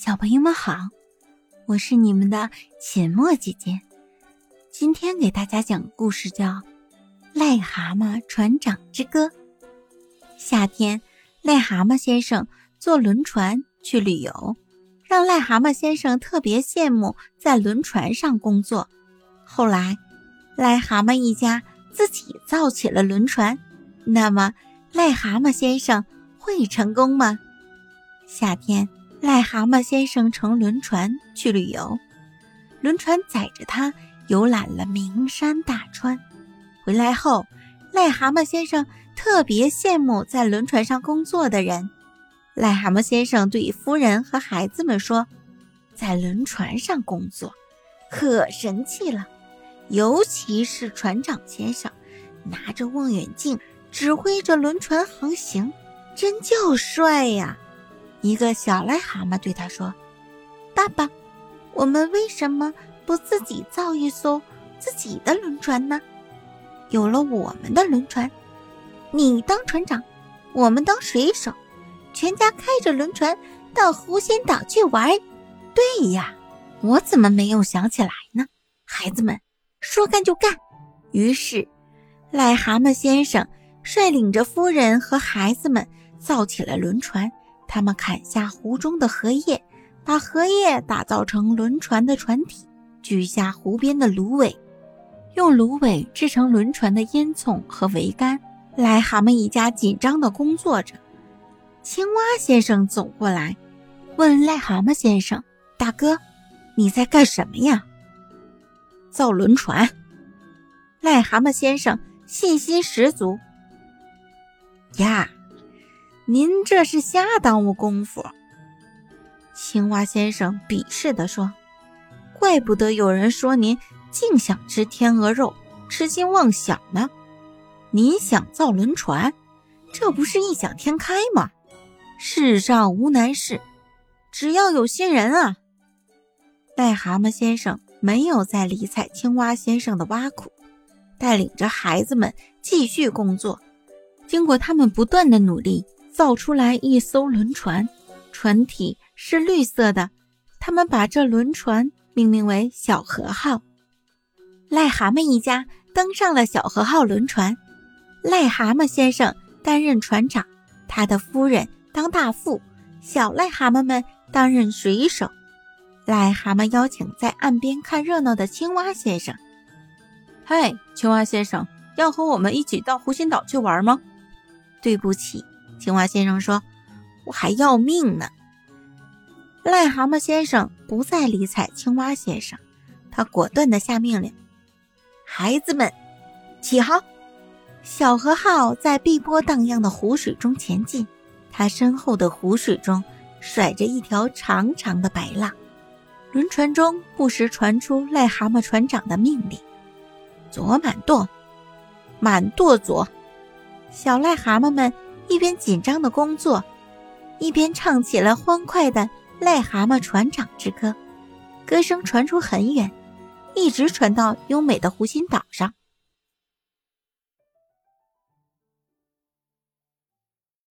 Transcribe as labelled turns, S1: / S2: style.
S1: 小朋友们好，我是你们的浅墨姐姐。今天给大家讲故事，叫《癞蛤蟆船长之歌》。夏天，癞蛤蟆先生坐轮船去旅游，让癞蛤蟆先生特别羡慕在轮船上工作。后来，癞蛤蟆一家自己造起了轮船，那么癞蛤蟆先生会成功吗？夏天。癞蛤蟆先生乘轮船去旅游，轮船载着他游览了名山大川。回来后，癞蛤蟆先生特别羡慕在轮船上工作的人。癞蛤蟆先生对夫人和孩子们说：“在轮船上工作可神气了，尤其是船长先生拿着望远镜指挥着轮船航行，真叫帅呀！”一个小癞蛤蟆对他说：“爸爸，我们为什么不自己造一艘自己的轮船呢？有了我们的轮船，你当船长，我们当水手，全家开着轮船到湖心岛去玩。对呀，我怎么没有想起来呢？孩子们，说干就干。于是，癞蛤蟆先生率领着夫人和孩子们造起了轮船。”他们砍下湖中的荷叶，把荷叶打造成轮船的船体，锯下湖边的芦苇，用芦苇制成轮船的烟囱和桅杆。癞蛤蟆一家紧张地工作着。青蛙先生走过来，问癞蛤蟆先生：“大哥，你在干什么呀？”“造轮船。”癞蛤蟆先生信心十足。呀。您这是瞎耽误功夫。”青蛙先生鄙视地说，“怪不得有人说您净想吃天鹅肉，痴心妄想呢。您想造轮船，这不是异想天开吗？世上无难事，只要有心人啊。”癞蛤蟆先生没有再理睬青蛙先生的挖苦，带领着孩子们继续工作。经过他们不断的努力。造出来一艘轮船，船体是绿色的。他们把这轮船命名为“小河号”。癞蛤蟆一家登上了小河号轮船，癞蛤蟆先生担任船长，他的夫人当大副，小癞蛤蟆们担任水手。癞蛤蟆邀请在岸边看热闹的青蛙先生：“
S2: 嗨，青蛙先生，要和我们一起到湖心岛去玩吗？”“
S1: 对不起。”青蛙先生说：“我还要命呢。”癞蛤蟆先生不再理睬青蛙先生，他果断地下命令：“孩子们，起航！”小河号在碧波荡漾的湖水中前进，它身后的湖水中甩着一条长长的白浪。轮船中不时传出癞蛤蟆船长的命令：“左满舵，满舵左。”小癞蛤蟆们。一边紧张的工作，一边唱起了欢快的《癞蛤蟆船长之歌》。歌声传出很远，一直传到优美的湖心岛上。